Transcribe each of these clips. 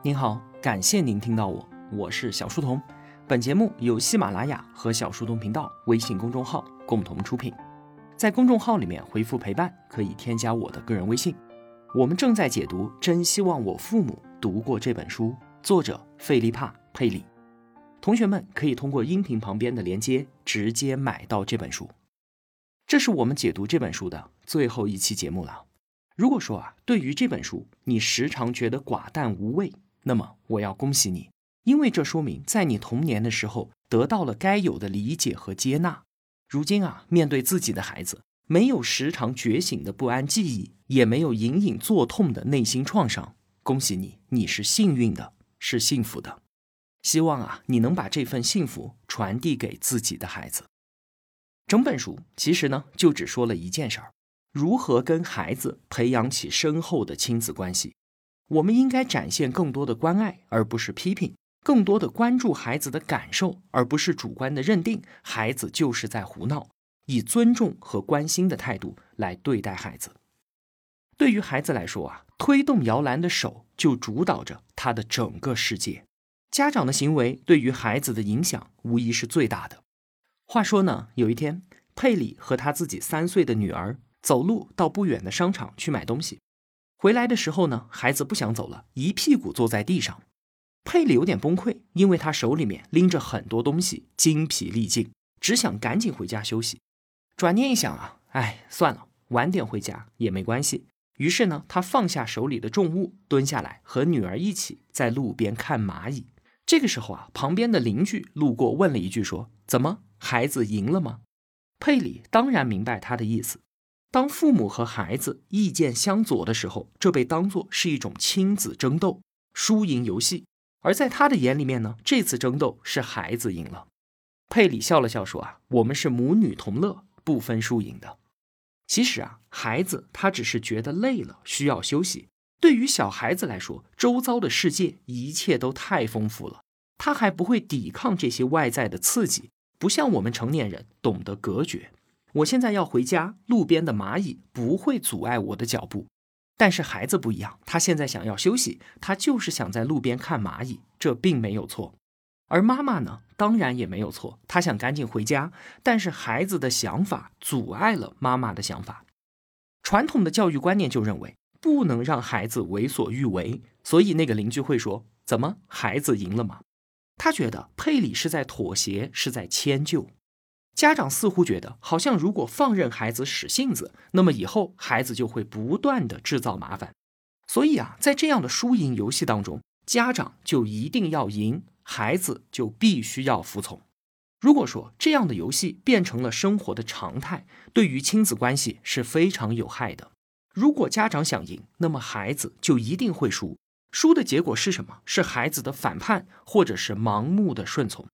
您好，感谢您听到我，我是小书童。本节目由喜马拉雅和小书童频道微信公众号共同出品。在公众号里面回复“陪伴”，可以添加我的个人微信。我们正在解读《真希望我父母读过这本书》，作者费利帕·佩里。同学们可以通过音频旁边的连接直接买到这本书。这是我们解读这本书的最后一期节目了。如果说啊，对于这本书你时常觉得寡淡无味，那么我要恭喜你，因为这说明在你童年的时候得到了该有的理解和接纳。如今啊，面对自己的孩子，没有时常觉醒的不安记忆，也没有隐隐作痛的内心创伤。恭喜你，你是幸运的，是幸福的。希望啊，你能把这份幸福传递给自己的孩子。整本书其实呢，就只说了一件事儿：如何跟孩子培养起深厚的亲子关系。我们应该展现更多的关爱，而不是批评；更多的关注孩子的感受，而不是主观的认定孩子就是在胡闹。以尊重和关心的态度来对待孩子。对于孩子来说啊，推动摇篮的手就主导着他的整个世界。家长的行为对于孩子的影响无疑是最大的。话说呢，有一天，佩里和他自己三岁的女儿走路到不远的商场去买东西，回来的时候呢，孩子不想走了，一屁股坐在地上。佩里有点崩溃，因为他手里面拎着很多东西，精疲力尽，只想赶紧回家休息。转念一想啊，哎，算了，晚点回家也没关系。于是呢，他放下手里的重物，蹲下来和女儿一起在路边看蚂蚁。这个时候啊，旁边的邻居路过，问了一句：“说怎么孩子赢了吗？”佩里当然明白他的意思。当父母和孩子意见相左的时候，这被当作是一种亲子争斗、输赢游戏。而在他的眼里面呢，这次争斗是孩子赢了。佩里笑了笑说：“啊，我们是母女同乐，不分输赢的。其实啊，孩子他只是觉得累了，需要休息。”对于小孩子来说，周遭的世界一切都太丰富了，他还不会抵抗这些外在的刺激，不像我们成年人懂得隔绝。我现在要回家，路边的蚂蚁不会阻碍我的脚步，但是孩子不一样，他现在想要休息，他就是想在路边看蚂蚁，这并没有错。而妈妈呢，当然也没有错，她想赶紧回家，但是孩子的想法阻碍了妈妈的想法。传统的教育观念就认为。不能让孩子为所欲为，所以那个邻居会说：“怎么，孩子赢了吗？”他觉得佩里是在妥协，是在迁就。家长似乎觉得，好像如果放任孩子使性子，那么以后孩子就会不断的制造麻烦。所以啊，在这样的输赢游戏当中，家长就一定要赢，孩子就必须要服从。如果说这样的游戏变成了生活的常态，对于亲子关系是非常有害的。如果家长想赢，那么孩子就一定会输。输的结果是什么？是孩子的反叛，或者是盲目的顺从。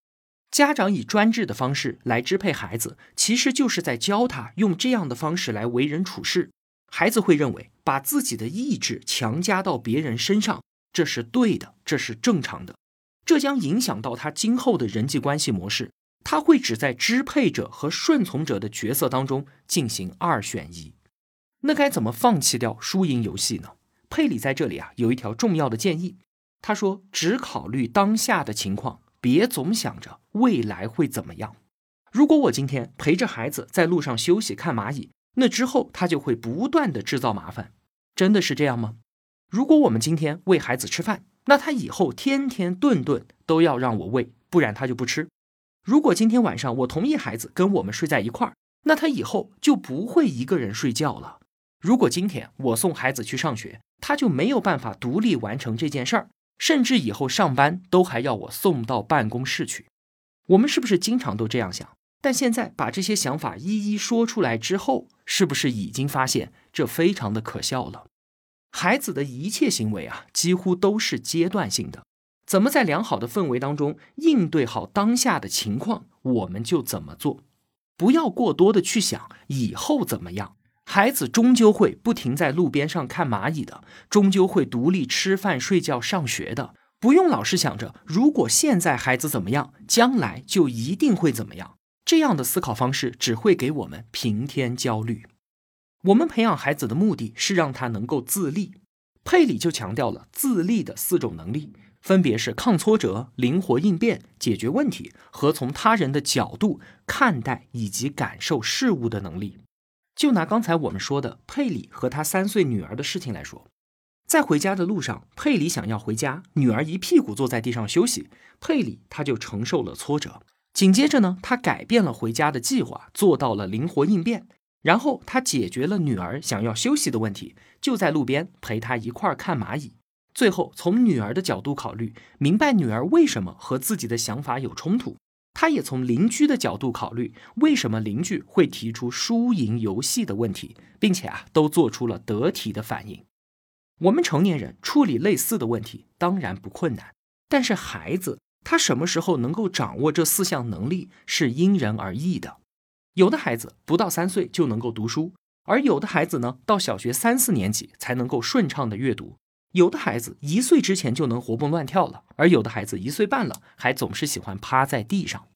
家长以专制的方式来支配孩子，其实就是在教他用这样的方式来为人处事。孩子会认为把自己的意志强加到别人身上，这是对的，这是正常的。这将影响到他今后的人际关系模式。他会只在支配者和顺从者的角色当中进行二选一。那该怎么放弃掉输赢游戏呢？佩里在这里啊有一条重要的建议，他说：只考虑当下的情况，别总想着未来会怎么样。如果我今天陪着孩子在路上休息看蚂蚁，那之后他就会不断的制造麻烦。真的是这样吗？如果我们今天喂孩子吃饭，那他以后天天顿顿都要让我喂，不然他就不吃。如果今天晚上我同意孩子跟我们睡在一块儿，那他以后就不会一个人睡觉了。如果今天我送孩子去上学，他就没有办法独立完成这件事儿，甚至以后上班都还要我送到办公室去。我们是不是经常都这样想？但现在把这些想法一一说出来之后，是不是已经发现这非常的可笑了？孩子的一切行为啊，几乎都是阶段性的。怎么在良好的氛围当中应对好当下的情况，我们就怎么做，不要过多的去想以后怎么样。孩子终究会不停在路边上看蚂蚁的，终究会独立吃饭、睡觉、上学的。不用老是想着，如果现在孩子怎么样，将来就一定会怎么样。这样的思考方式只会给我们平添焦虑。我们培养孩子的目的是让他能够自立，佩里就强调了自立的四种能力，分别是抗挫折、灵活应变、解决问题和从他人的角度看待以及感受事物的能力。就拿刚才我们说的佩里和他三岁女儿的事情来说，在回家的路上，佩里想要回家，女儿一屁股坐在地上休息，佩里他就承受了挫折。紧接着呢，他改变了回家的计划，做到了灵活应变。然后他解决了女儿想要休息的问题，就在路边陪她一块儿看蚂蚁。最后从女儿的角度考虑，明白女儿为什么和自己的想法有冲突。他也从邻居的角度考虑，为什么邻居会提出输赢游戏的问题，并且啊，都做出了得体的反应。我们成年人处理类似的问题当然不困难，但是孩子他什么时候能够掌握这四项能力是因人而异的。有的孩子不到三岁就能够读书，而有的孩子呢，到小学三四年级才能够顺畅的阅读。有的孩子一岁之前就能活蹦乱跳了，而有的孩子一岁半了还总是喜欢趴在地上。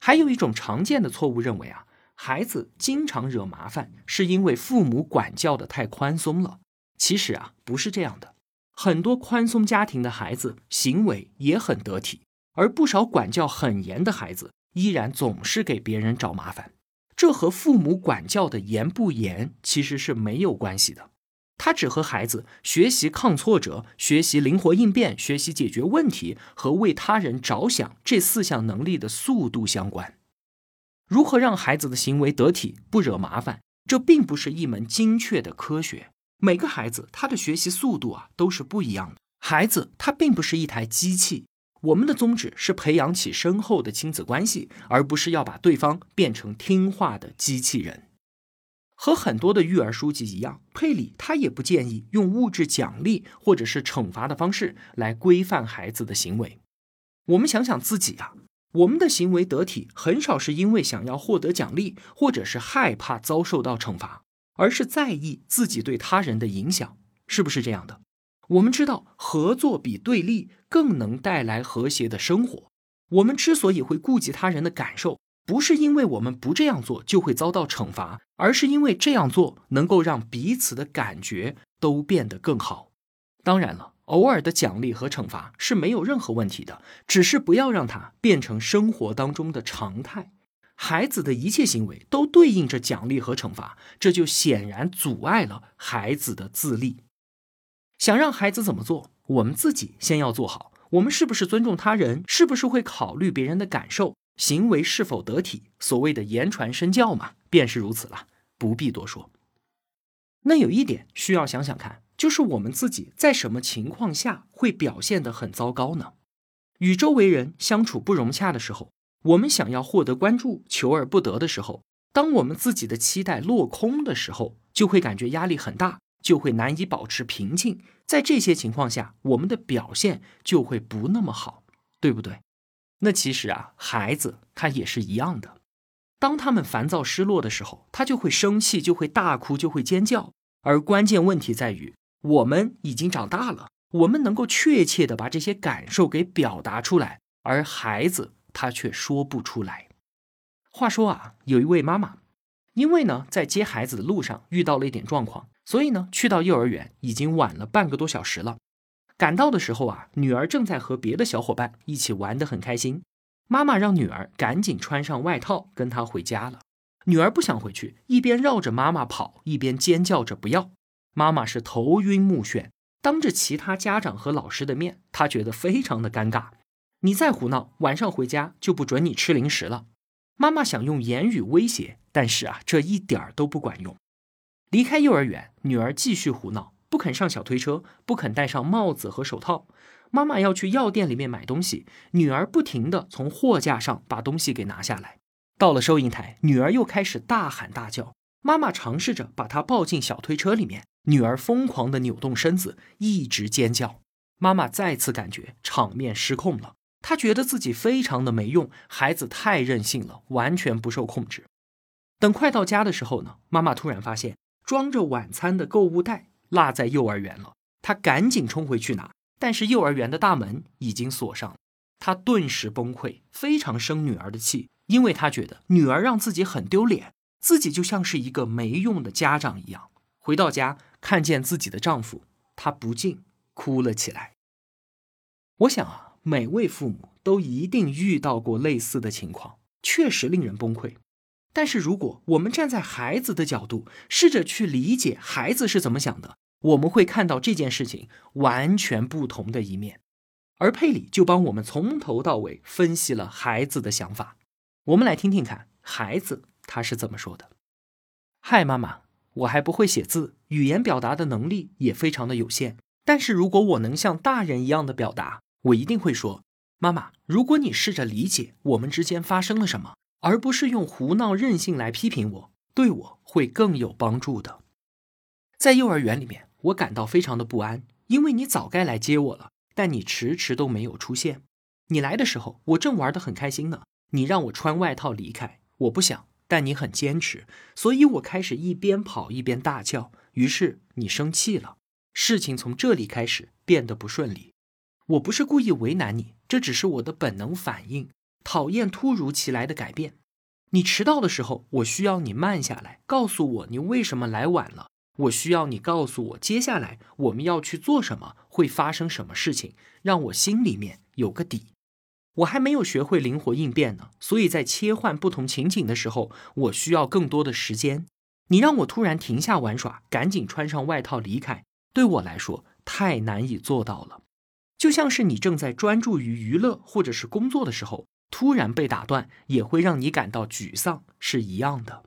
还有一种常见的错误认为啊，孩子经常惹麻烦是因为父母管教的太宽松了。其实啊，不是这样的。很多宽松家庭的孩子行为也很得体，而不少管教很严的孩子依然总是给别人找麻烦。这和父母管教的严不严其实是没有关系的，他只和孩子学习抗挫折、学习灵活应变、学习解决问题和为他人着想这四项能力的速度相关。如何让孩子的行为得体、不惹麻烦，这并不是一门精确的科学。每个孩子他的学习速度啊都是不一样的，孩子他并不是一台机器。我们的宗旨是培养起深厚的亲子关系，而不是要把对方变成听话的机器人。和很多的育儿书籍一样，佩里他也不建议用物质奖励或者是惩罚的方式来规范孩子的行为。我们想想自己啊，我们的行为得体，很少是因为想要获得奖励，或者是害怕遭受到惩罚，而是在意自己对他人的影响，是不是这样的？我们知道，合作比对立更能带来和谐的生活。我们之所以会顾及他人的感受，不是因为我们不这样做就会遭到惩罚，而是因为这样做能够让彼此的感觉都变得更好。当然了，偶尔的奖励和惩罚是没有任何问题的，只是不要让它变成生活当中的常态。孩子的一切行为都对应着奖励和惩罚，这就显然阻碍了孩子的自立。想让孩子怎么做，我们自己先要做好。我们是不是尊重他人？是不是会考虑别人的感受？行为是否得体？所谓的言传身教嘛，便是如此了，不必多说。那有一点需要想想看，就是我们自己在什么情况下会表现得很糟糕呢？与周围人相处不融洽的时候，我们想要获得关注，求而不得的时候，当我们自己的期待落空的时候，就会感觉压力很大。就会难以保持平静，在这些情况下，我们的表现就会不那么好，对不对？那其实啊，孩子他也是一样的，当他们烦躁失落的时候，他就会生气，就会大哭，就会尖叫。而关键问题在于，我们已经长大了，我们能够确切的把这些感受给表达出来，而孩子他却说不出来。话说啊，有一位妈妈，因为呢，在接孩子的路上遇到了一点状况。所以呢，去到幼儿园已经晚了半个多小时了。赶到的时候啊，女儿正在和别的小伙伴一起玩得很开心。妈妈让女儿赶紧穿上外套，跟她回家了。女儿不想回去，一边绕着妈妈跑，一边尖叫着不要。妈妈是头晕目眩，当着其他家长和老师的面，她觉得非常的尴尬。你再胡闹，晚上回家就不准你吃零食了。妈妈想用言语威胁，但是啊，这一点儿都不管用。离开幼儿园，女儿继续胡闹，不肯上小推车，不肯戴上帽子和手套。妈妈要去药店里面买东西，女儿不停地从货架上把东西给拿下来。到了收银台，女儿又开始大喊大叫。妈妈尝试着把她抱进小推车里面，女儿疯狂地扭动身子，一直尖叫。妈妈再次感觉场面失控了，她觉得自己非常的没用，孩子太任性了，完全不受控制。等快到家的时候呢，妈妈突然发现。装着晚餐的购物袋落在幼儿园了，他赶紧冲回去拿，但是幼儿园的大门已经锁上了。他顿时崩溃，非常生女儿的气，因为他觉得女儿让自己很丢脸，自己就像是一个没用的家长一样。回到家，看见自己的丈夫，她不禁哭了起来。我想啊，每位父母都一定遇到过类似的情况，确实令人崩溃。但是，如果我们站在孩子的角度，试着去理解孩子是怎么想的，我们会看到这件事情完全不同的一面。而佩里就帮我们从头到尾分析了孩子的想法。我们来听听看，孩子他是怎么说的：“嗨，妈妈，我还不会写字，语言表达的能力也非常的有限。但是如果我能像大人一样的表达，我一定会说，妈妈，如果你试着理解我们之间发生了什么。”而不是用胡闹任性来批评我，对我会更有帮助的。在幼儿园里面，我感到非常的不安，因为你早该来接我了，但你迟迟都没有出现。你来的时候，我正玩得很开心呢。你让我穿外套离开，我不想，但你很坚持，所以我开始一边跑一边大叫。于是你生气了，事情从这里开始变得不顺利。我不是故意为难你，这只是我的本能反应。讨厌突如其来的改变。你迟到的时候，我需要你慢下来，告诉我你为什么来晚了。我需要你告诉我接下来我们要去做什么，会发生什么事情，让我心里面有个底。我还没有学会灵活应变呢，所以在切换不同情景的时候，我需要更多的时间。你让我突然停下玩耍，赶紧穿上外套离开，对我来说太难以做到了。就像是你正在专注于娱乐或者是工作的时候。突然被打断，也会让你感到沮丧，是一样的。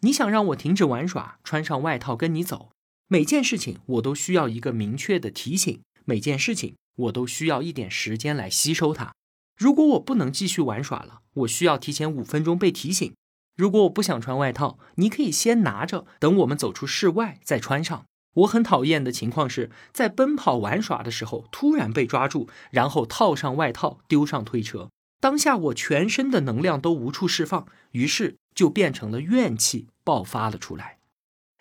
你想让我停止玩耍，穿上外套跟你走，每件事情我都需要一个明确的提醒，每件事情我都需要一点时间来吸收它。如果我不能继续玩耍了，我需要提前五分钟被提醒。如果我不想穿外套，你可以先拿着，等我们走出室外再穿上。我很讨厌的情况是在奔跑玩耍的时候突然被抓住，然后套上外套丢上推车。当下我全身的能量都无处释放，于是就变成了怨气爆发了出来。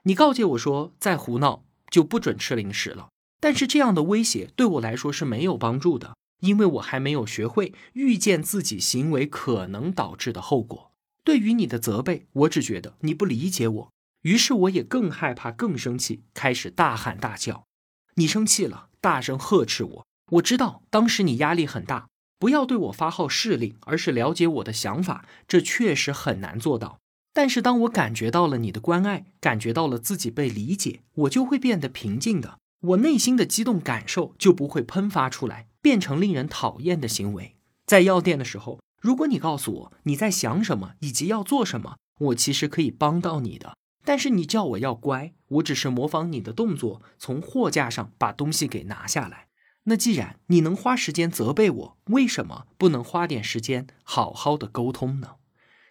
你告诫我说，再胡闹就不准吃零食了。但是这样的威胁对我来说是没有帮助的，因为我还没有学会预见自己行为可能导致的后果。对于你的责备，我只觉得你不理解我，于是我也更害怕、更生气，开始大喊大叫。你生气了，大声呵斥我。我知道当时你压力很大。不要对我发号施令，而是了解我的想法，这确实很难做到。但是当我感觉到了你的关爱，感觉到了自己被理解，我就会变得平静的，我内心的激动感受就不会喷发出来，变成令人讨厌的行为。在药店的时候，如果你告诉我你在想什么以及要做什么，我其实可以帮到你的。但是你叫我要乖，我只是模仿你的动作，从货架上把东西给拿下来。那既然你能花时间责备我，为什么不能花点时间好好的沟通呢？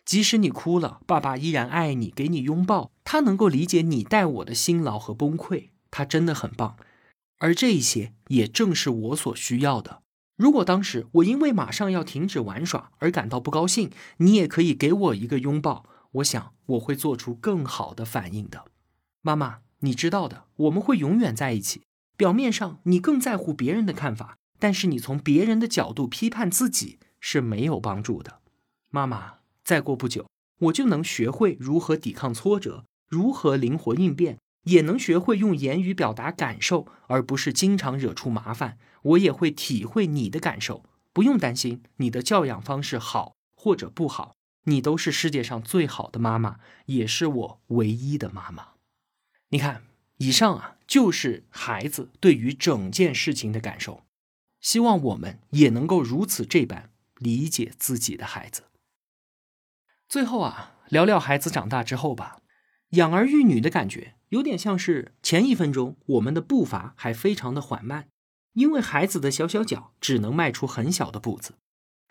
即使你哭了，爸爸依然爱你，给你拥抱，他能够理解你带我的辛劳和崩溃，他真的很棒。而这一些也正是我所需要的。如果当时我因为马上要停止玩耍而感到不高兴，你也可以给我一个拥抱，我想我会做出更好的反应的。妈妈，你知道的，我们会永远在一起。表面上你更在乎别人的看法，但是你从别人的角度批判自己是没有帮助的。妈妈，再过不久，我就能学会如何抵抗挫折，如何灵活应变，也能学会用言语表达感受，而不是经常惹出麻烦。我也会体会你的感受，不用担心你的教养方式好或者不好，你都是世界上最好的妈妈，也是我唯一的妈妈。你看。以上啊，就是孩子对于整件事情的感受。希望我们也能够如此这般理解自己的孩子。最后啊，聊聊孩子长大之后吧。养儿育女的感觉有点像是前一分钟我们的步伐还非常的缓慢，因为孩子的小小脚只能迈出很小的步子。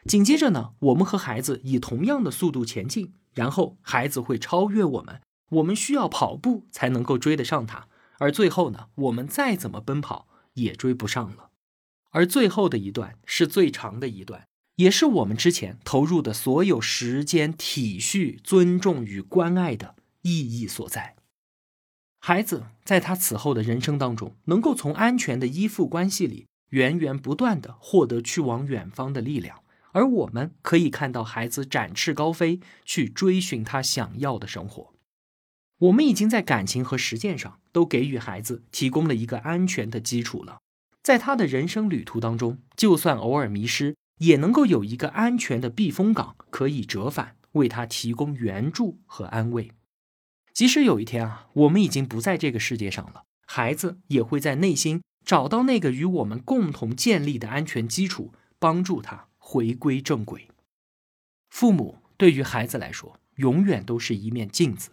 紧接着呢，我们和孩子以同样的速度前进，然后孩子会超越我们，我们需要跑步才能够追得上他。而最后呢，我们再怎么奔跑也追不上了。而最后的一段是最长的一段，也是我们之前投入的所有时间、体恤、尊重与关爱的意义所在。孩子在他此后的人生当中，能够从安全的依附关系里源源不断的获得去往远方的力量，而我们可以看到孩子展翅高飞，去追寻他想要的生活。我们已经在感情和实践上都给予孩子提供了一个安全的基础了，在他的人生旅途当中，就算偶尔迷失，也能够有一个安全的避风港可以折返，为他提供援助和安慰。即使有一天啊，我们已经不在这个世界上了，孩子也会在内心找到那个与我们共同建立的安全基础，帮助他回归正轨。父母对于孩子来说，永远都是一面镜子。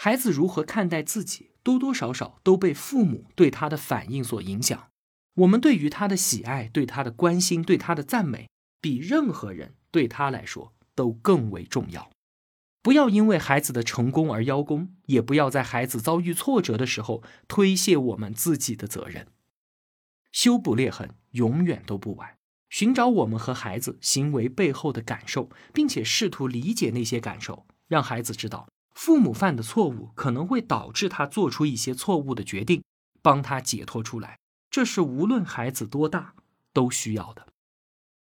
孩子如何看待自己，多多少少都被父母对他的反应所影响。我们对于他的喜爱、对他的关心、对他的赞美，比任何人对他来说都更为重要。不要因为孩子的成功而邀功，也不要在孩子遭遇挫折的时候推卸我们自己的责任。修补裂痕永远都不晚。寻找我们和孩子行为背后的感受，并且试图理解那些感受，让孩子知道。父母犯的错误可能会导致他做出一些错误的决定，帮他解脱出来，这是无论孩子多大都需要的。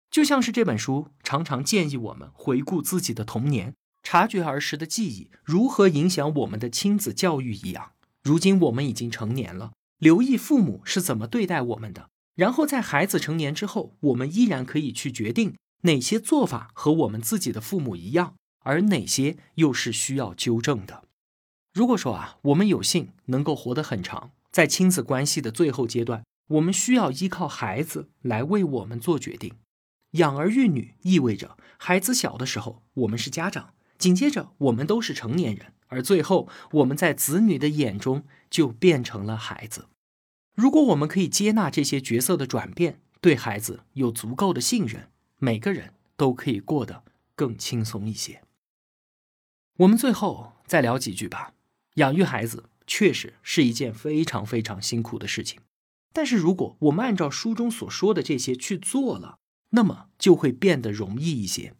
就像是这本书常常建议我们回顾自己的童年，察觉儿时的记忆如何影响我们的亲子教育一样。如今我们已经成年了，留意父母是怎么对待我们的，然后在孩子成年之后，我们依然可以去决定哪些做法和我们自己的父母一样。而哪些又是需要纠正的？如果说啊，我们有幸能够活得很长，在亲子关系的最后阶段，我们需要依靠孩子来为我们做决定。养儿育女意味着孩子小的时候我们是家长，紧接着我们都是成年人，而最后我们在子女的眼中就变成了孩子。如果我们可以接纳这些角色的转变，对孩子有足够的信任，每个人都可以过得更轻松一些。我们最后再聊几句吧。养育孩子确实是一件非常非常辛苦的事情，但是如果我们按照书中所说的这些去做了，那么就会变得容易一些。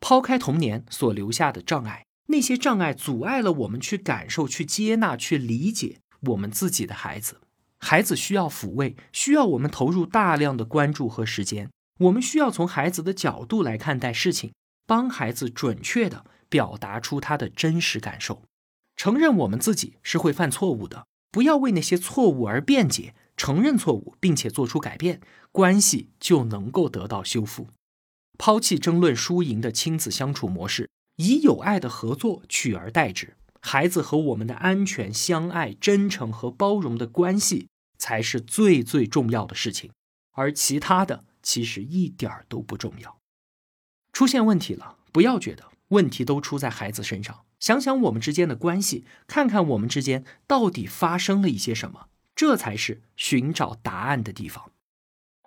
抛开童年所留下的障碍，那些障碍阻碍了我们去感受、去接纳、去理解我们自己的孩子。孩子需要抚慰，需要我们投入大量的关注和时间。我们需要从孩子的角度来看待事情，帮孩子准确的。表达出他的真实感受，承认我们自己是会犯错误的，不要为那些错误而辩解，承认错误并且做出改变，关系就能够得到修复。抛弃争论输赢的亲子相处模式，以有爱的合作取而代之。孩子和我们的安全、相爱、真诚和包容的关系才是最最重要的事情，而其他的其实一点儿都不重要。出现问题了，不要觉得。问题都出在孩子身上，想想我们之间的关系，看看我们之间到底发生了一些什么，这才是寻找答案的地方。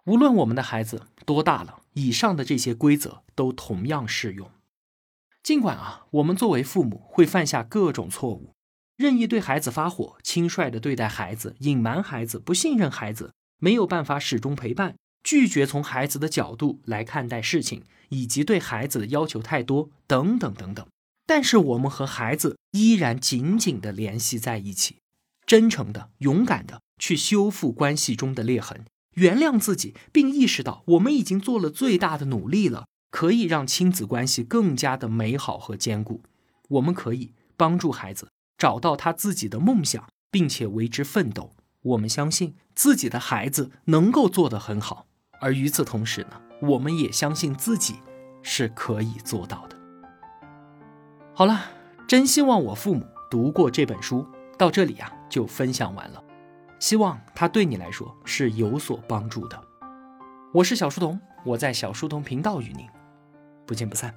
无论我们的孩子多大了，以上的这些规则都同样适用。尽管啊，我们作为父母会犯下各种错误，任意对孩子发火，轻率的对待孩子，隐瞒孩子，不信任孩子，没有办法始终陪伴。拒绝从孩子的角度来看待事情，以及对孩子的要求太多，等等等等。但是我们和孩子依然紧紧地联系在一起，真诚的、勇敢的去修复关系中的裂痕，原谅自己，并意识到我们已经做了最大的努力了，可以让亲子关系更加的美好和坚固。我们可以帮助孩子找到他自己的梦想，并且为之奋斗。我们相信自己的孩子能够做得很好。而与此同时呢，我们也相信自己是可以做到的。好了，真希望我父母读过这本书，到这里啊就分享完了。希望它对你来说是有所帮助的。我是小书童，我在小书童频道与您不见不散。